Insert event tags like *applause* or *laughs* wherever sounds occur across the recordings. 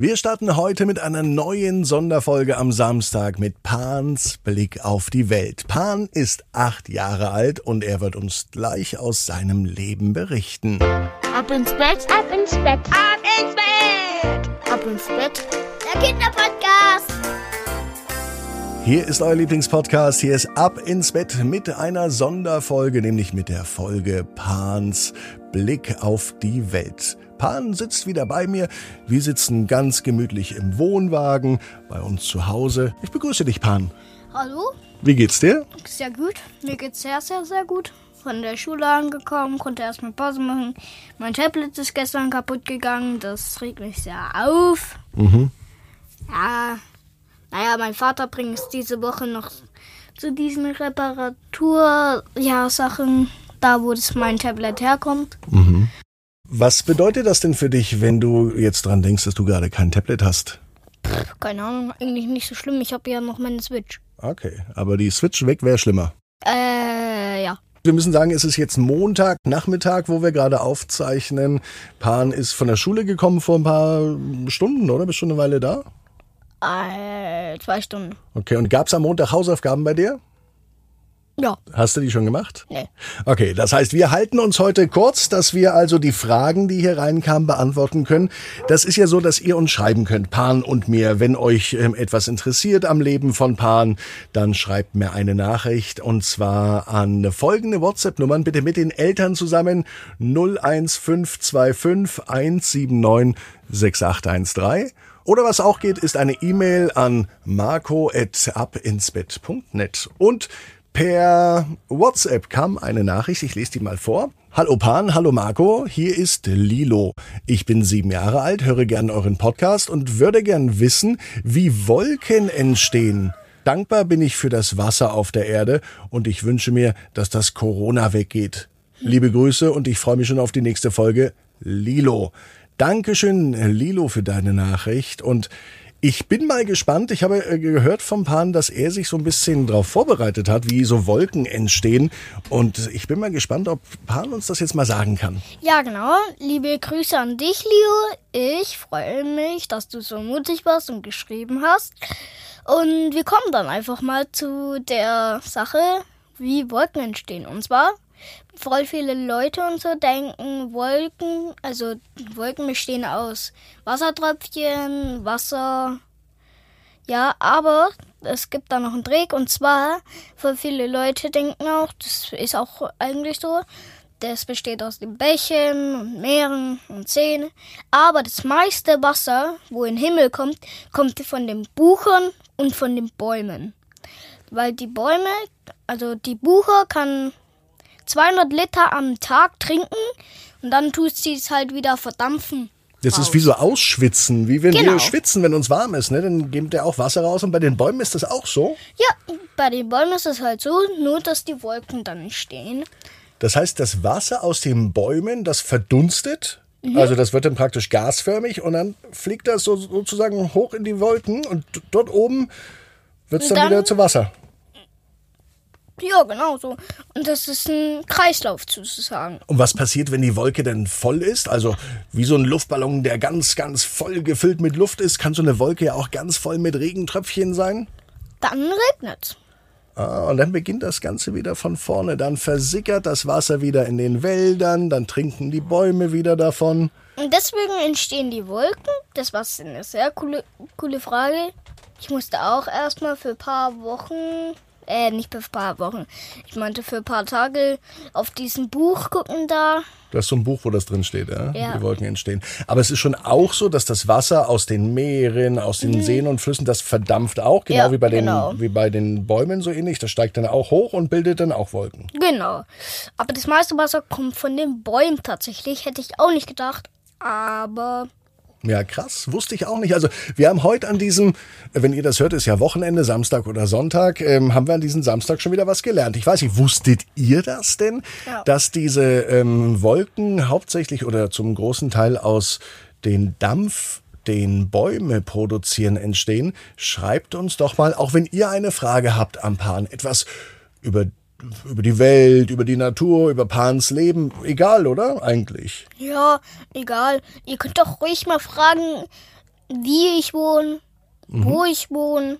Wir starten heute mit einer neuen Sonderfolge am Samstag mit Pans Blick auf die Welt. Pan ist acht Jahre alt und er wird uns gleich aus seinem Leben berichten. Ab ins Bett, ab ins Bett, ab ins Bett, ab ins Bett. Der Kinderpodcast. Hier ist euer Lieblingspodcast. Hier ist Ab ins Bett mit einer Sonderfolge, nämlich mit der Folge Pans Blick auf die Welt. Pan sitzt wieder bei mir. Wir sitzen ganz gemütlich im Wohnwagen bei uns zu Hause. Ich begrüße dich, Pan. Hallo, Wie geht's dir? sehr gut. Mir geht's sehr, sehr, sehr gut. Von der Schule angekommen, konnte erstmal Pause machen. Mein Tablet ist gestern kaputt gegangen. Das regt mich sehr auf. Mhm. Ja, naja, mein Vater bringt es diese Woche noch zu diesen Reparatur, ja, Sachen, da wo das mein Tablet herkommt. Was bedeutet das denn für dich, wenn du jetzt dran denkst, dass du gerade kein Tablet hast? Keine Ahnung, eigentlich nicht so schlimm. Ich habe ja noch meine Switch. Okay, aber die Switch weg wäre schlimmer. Äh, ja. Wir müssen sagen, es ist jetzt Montag, Nachmittag, wo wir gerade aufzeichnen. Pan ist von der Schule gekommen vor ein paar Stunden, oder? Bist schon eine Weile da? Äh, zwei Stunden. Okay, und gab's am Montag Hausaufgaben bei dir? Ja. Hast du die schon gemacht? Nee. Okay, das heißt, wir halten uns heute kurz, dass wir also die Fragen, die hier reinkamen, beantworten können. Das ist ja so, dass ihr uns schreiben könnt, Pan und mir. Wenn euch ähm, etwas interessiert am Leben von Pan, dann schreibt mir eine Nachricht und zwar an folgende WhatsApp-Nummern, bitte mit den Eltern zusammen 01525 179 6813. Oder was auch geht, ist eine E-Mail an marco.abinsbett.net. Und per WhatsApp kam eine Nachricht, ich lese die mal vor. Hallo Pan, hallo Marco, hier ist Lilo. Ich bin sieben Jahre alt, höre gern euren Podcast und würde gern wissen, wie Wolken entstehen. Dankbar bin ich für das Wasser auf der Erde und ich wünsche mir, dass das Corona weggeht. Liebe Grüße und ich freue mich schon auf die nächste Folge. Lilo. Dankeschön, Lilo, für deine Nachricht und ich bin mal gespannt. Ich habe äh, gehört vom Pan, dass er sich so ein bisschen darauf vorbereitet hat, wie so Wolken entstehen. Und ich bin mal gespannt, ob Pan uns das jetzt mal sagen kann. Ja, genau. Liebe Grüße an dich, Leo. Ich freue mich, dass du so mutig warst und geschrieben hast. Und wir kommen dann einfach mal zu der Sache, wie Wolken entstehen. Und zwar, voll viele Leute und so denken, Wolken, also Wolken bestehen aus Wassertröpfchen, Wasser. Ja, aber es gibt da noch einen Trick und zwar, voll viele Leute denken auch, das ist auch eigentlich so, das besteht aus den Bächen und Meeren und Seen. Aber das meiste Wasser, wo in den Himmel kommt, kommt von den Buchern und von den Bäumen. Weil die Bäume, also die Buche kann 200 Liter am Tag trinken und dann tut sie es halt wieder verdampfen. Das ist wie so Ausschwitzen, wie wenn Genau. wir schwitzen, wenn uns warm ist. Ne? Dann gibt der auch Wasser raus. Und bei den Bäumen ist das auch so. Ja, bei den Bäumen ist es halt so, nur dass die Wolken dann entstehen. Das heißt, das Wasser aus den Bäumen, das verdunstet. Also das wird dann praktisch gasförmig und dann fliegt das so, sozusagen hoch in die Wolken und dort oben wird es dann, Dann- wieder zu Wasser. Ja, genau so. Und das ist ein Kreislauf sozusagen. Und was passiert, wenn die Wolke dann voll ist? Also wie so ein Luftballon, der ganz, ganz voll gefüllt mit Luft ist, kann so eine Wolke ja auch ganz voll mit Regentröpfchen sein. Dann regnet Ah, und dann beginnt das Ganze wieder von vorne. Dann versickert das Wasser wieder in den Wäldern, dann trinken die Bäume wieder davon. Und deswegen entstehen die Wolken. Das war eine sehr coole, coole Frage. Ich musste auch erstmal für ein paar Wochen, äh, nicht für ein paar Wochen, ich meinte für ein paar Tage auf diesem Buch gucken da. Das ist so ein Buch, wo das drin steht, ja? Ja. die Wolken entstehen. Aber es ist schon auch so, dass das Wasser aus den Meeren, aus den Seen und Flüssen, das verdampft auch, genau, Mhm. Ja, wie, bei den, genau. wie bei den Bäumen so ähnlich. Das steigt dann auch hoch und bildet dann auch Wolken. Genau. Aber das meiste Wasser kommt von den Bäumen tatsächlich. Hätte ich auch nicht gedacht. Aber Ja, krass, wusste ich auch nicht. Also wir haben heute an diesem, wenn ihr das hört, ist ja Wochenende, Samstag oder Sonntag, ähm, haben wir an diesem Samstag schon wieder was gelernt. Ich weiß nicht, wusstet ihr das denn, Ja. dass diese ähm, Wolken hauptsächlich oder zum großen Teil aus den Dampf den Bäume produzieren entstehen? Schreibt uns doch mal, auch wenn ihr eine Frage habt am Pan, etwas über über die Welt, über die Natur, über Pans Leben, egal, oder? Eigentlich. ja, egal. Ihr könnt doch ruhig mal fragen, wie ich wohne, wo ich wohne.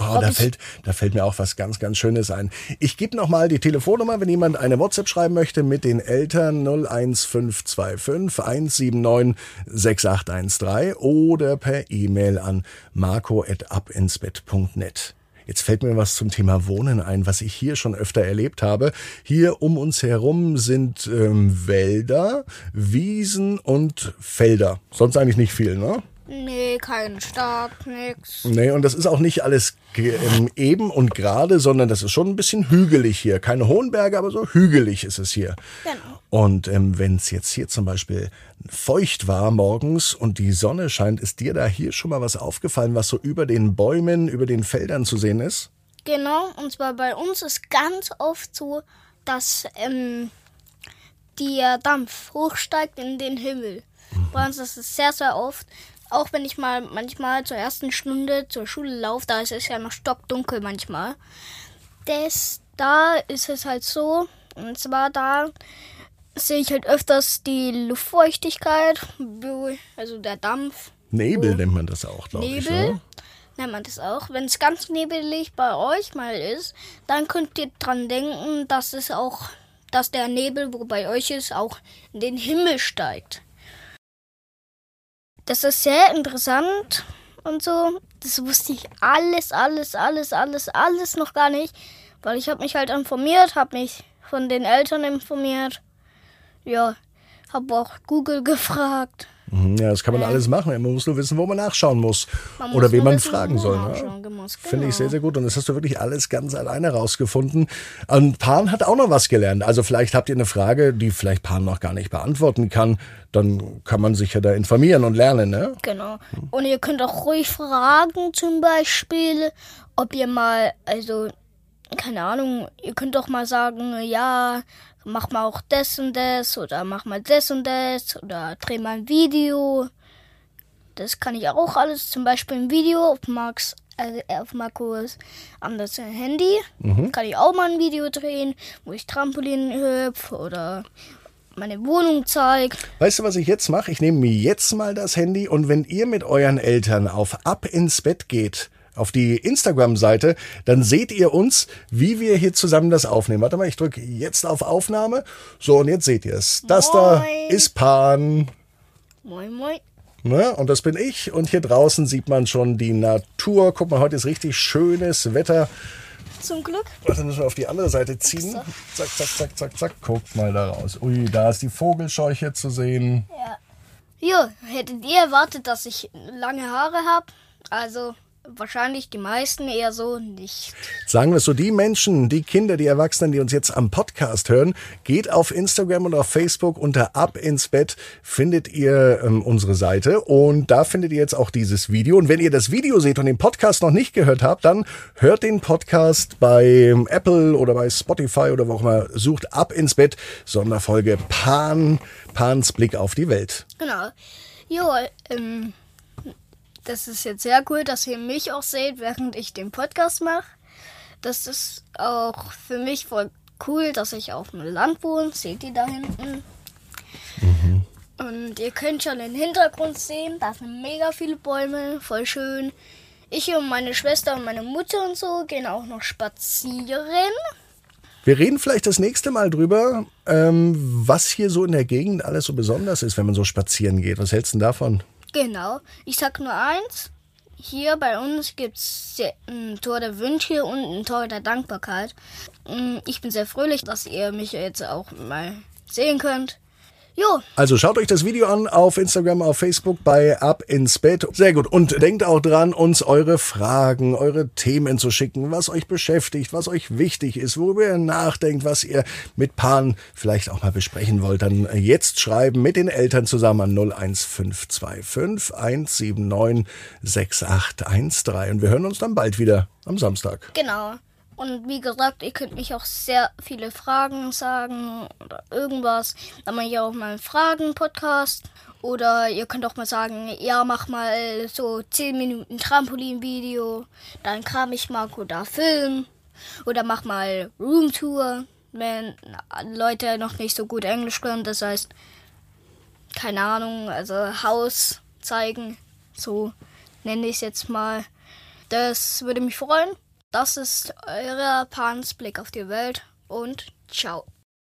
Oh, da fällt, da fällt mir auch was ganz, ganz Schönes ein. Ich gebe nochmal die Telefonnummer, wenn jemand eine WhatsApp schreiben möchte mit den Eltern 01525 179 6813 oder per E-Mail an marco.abinsbett.net. Jetzt fällt mir was zum Thema Wohnen ein, was ich hier schon öfter erlebt habe. Hier um uns herum sind ähm, Wälder, Wiesen und Felder. Sonst eigentlich nicht viel, ne? Nee, kein Stark, nix. Nee, und das ist auch nicht alles ähm, eben und gerade, sondern das ist schon ein bisschen hügelig hier. Keine hohen Berge, aber so hügelig ist es hier. Genau. Und ähm, wenn es jetzt hier zum Beispiel feucht war morgens und die Sonne scheint, ist dir da hier schon mal was aufgefallen, was so über den Bäumen, über den Feldern zu sehen ist? Genau, und zwar bei uns ist ganz oft so, dass ähm, der Dampf hochsteigt in den Himmel. Bei uns ist es sehr, sehr oft. Auch wenn ich mal manchmal zur ersten Stunde zur Schule laufe, da ist es ja noch stockdunkel manchmal. Das, da ist es halt so, und zwar da sehe ich halt öfters die Luftfeuchtigkeit, also der Dampf, Nebel nennt man das auch, glaube ich. Nebel. Ne? Nennt man das auch. Wenn es ganz nebelig bei euch mal ist, dann könnt ihr dran denken, dass es auch, dass der Nebel, wo bei euch ist, auch in den Himmel steigt. Das ist sehr interessant und so. Das wusste ich alles, alles, alles, alles, alles noch gar nicht, weil ich habe mich halt informiert, habe mich von den Eltern informiert. Ja, habe auch Google *laughs* gefragt. Mhm, Ja, das kann man alles machen. Man muss nur wissen, wo man nachschauen muss. Man Oder muss wen man wissen, fragen soll. Ne? muss. Finde ich Genau. sehr, sehr gut. Und das hast du wirklich alles ganz alleine rausgefunden. Und Pan hat auch noch was gelernt. Also vielleicht habt ihr eine Frage, die vielleicht Pan noch gar nicht beantworten kann. Dann kann man sich ja da informieren und lernen, ne? Genau. Und ihr könnt auch ruhig fragen, zum Beispiel, ob ihr mal, also, keine Ahnung, ihr könnt doch mal sagen, ja, mach mal auch das und das oder mach mal das und das oder dreh mal ein Video. Das kann ich auch alles, zum Beispiel ein Video auf Max, also auf Markus an das Handy. Kann ich auch mal ein Video drehen, wo ich Trampolin hüpfe oder meine Wohnung zeige. Weißt du, was ich jetzt mache? Ich nehme mir jetzt mal das Handy und wenn ihr mit euren Eltern auf Ab ins Bett geht, auf die Instagram-Seite, dann seht ihr uns, wie wir hier zusammen das aufnehmen. Warte mal, ich drücke jetzt auf Aufnahme. So, und jetzt seht ihr es. Das da Moin. ist Pan. Moin, moin. Ne? Und das bin ich. Und hier draußen sieht man schon die Natur. Guck mal, heute ist richtig schönes Wetter. Zum Glück. Warte, müssen wir auf die andere Seite ziehen. Zack, zack, zack, zack, zack. Guckt mal da raus. Ui, da ist die Vogelscheuche zu sehen. Ja, hättet ihr erwartet, dass ich lange Haare habe? Also wahrscheinlich die meisten eher so nicht. Sagen wir es so, die Menschen, die Kinder, die Erwachsenen, die uns jetzt am Podcast hören, geht auf Instagram und auf Facebook unter Ab ins Bett, findet ihr ähm, unsere Seite und da findet ihr jetzt auch dieses Video. Und wenn ihr das Video seht und den Podcast noch nicht gehört habt, dann hört den Podcast bei ähm, Apple oder bei Spotify oder wo auch immer, sucht Ab ins Bett, Sonderfolge Pan, Pans Blick auf die Welt. Genau. Jo, ähm, das ist jetzt sehr cool, dass ihr mich auch seht, während ich den Podcast mache. Das ist auch für mich voll cool, dass ich auf dem Land wohne. Seht ihr da hinten? Und ihr könnt schon den Hintergrund sehen. Da sind mega viele Bäume, voll schön. Ich und meine Schwester und meine Mutter und so gehen auch noch spazieren. Wir reden vielleicht das nächste Mal drüber, ähm, was hier so in der Gegend alles so besonders ist, wenn man so spazieren geht. Was hältst du denn davon? Genau. Ich sag nur eins. Hier bei uns gibt's ein Tor der Wünsche und ein Tor der Dankbarkeit. Mm, Ich bin sehr fröhlich, dass ihr mich jetzt auch mal sehen könnt. Jo, Also schaut euch das Video an auf Instagram, auf Facebook bei Ab ins Bett. Sehr gut. Und denkt auch dran, uns eure Fragen, eure Themen zu schicken, was euch beschäftigt, was euch wichtig ist, worüber ihr nachdenkt, was ihr mit Pan vielleicht auch mal besprechen wollt. Dann jetzt schreiben mit den Eltern zusammen an 01525 179 6813. Und wir hören uns dann bald wieder am Samstag. genau. Und wie gesagt, ihr könnt mich auch sehr viele Fragen sagen oder irgendwas. Dann mache ich auch mal einen Fragen-Podcast. Oder ihr könnt auch mal sagen, ja, mach mal so 10 Minuten Trampolin-Video. Dann kram ich Marco da Film. Oder mach mal Roomtour, wenn Leute noch nicht so gut Englisch können. Das heißt, keine Ahnung, also Haus zeigen. So nenne ich es jetzt mal. Das würde mich freuen. Das ist euer Pans Blick auf die Welt und ciao.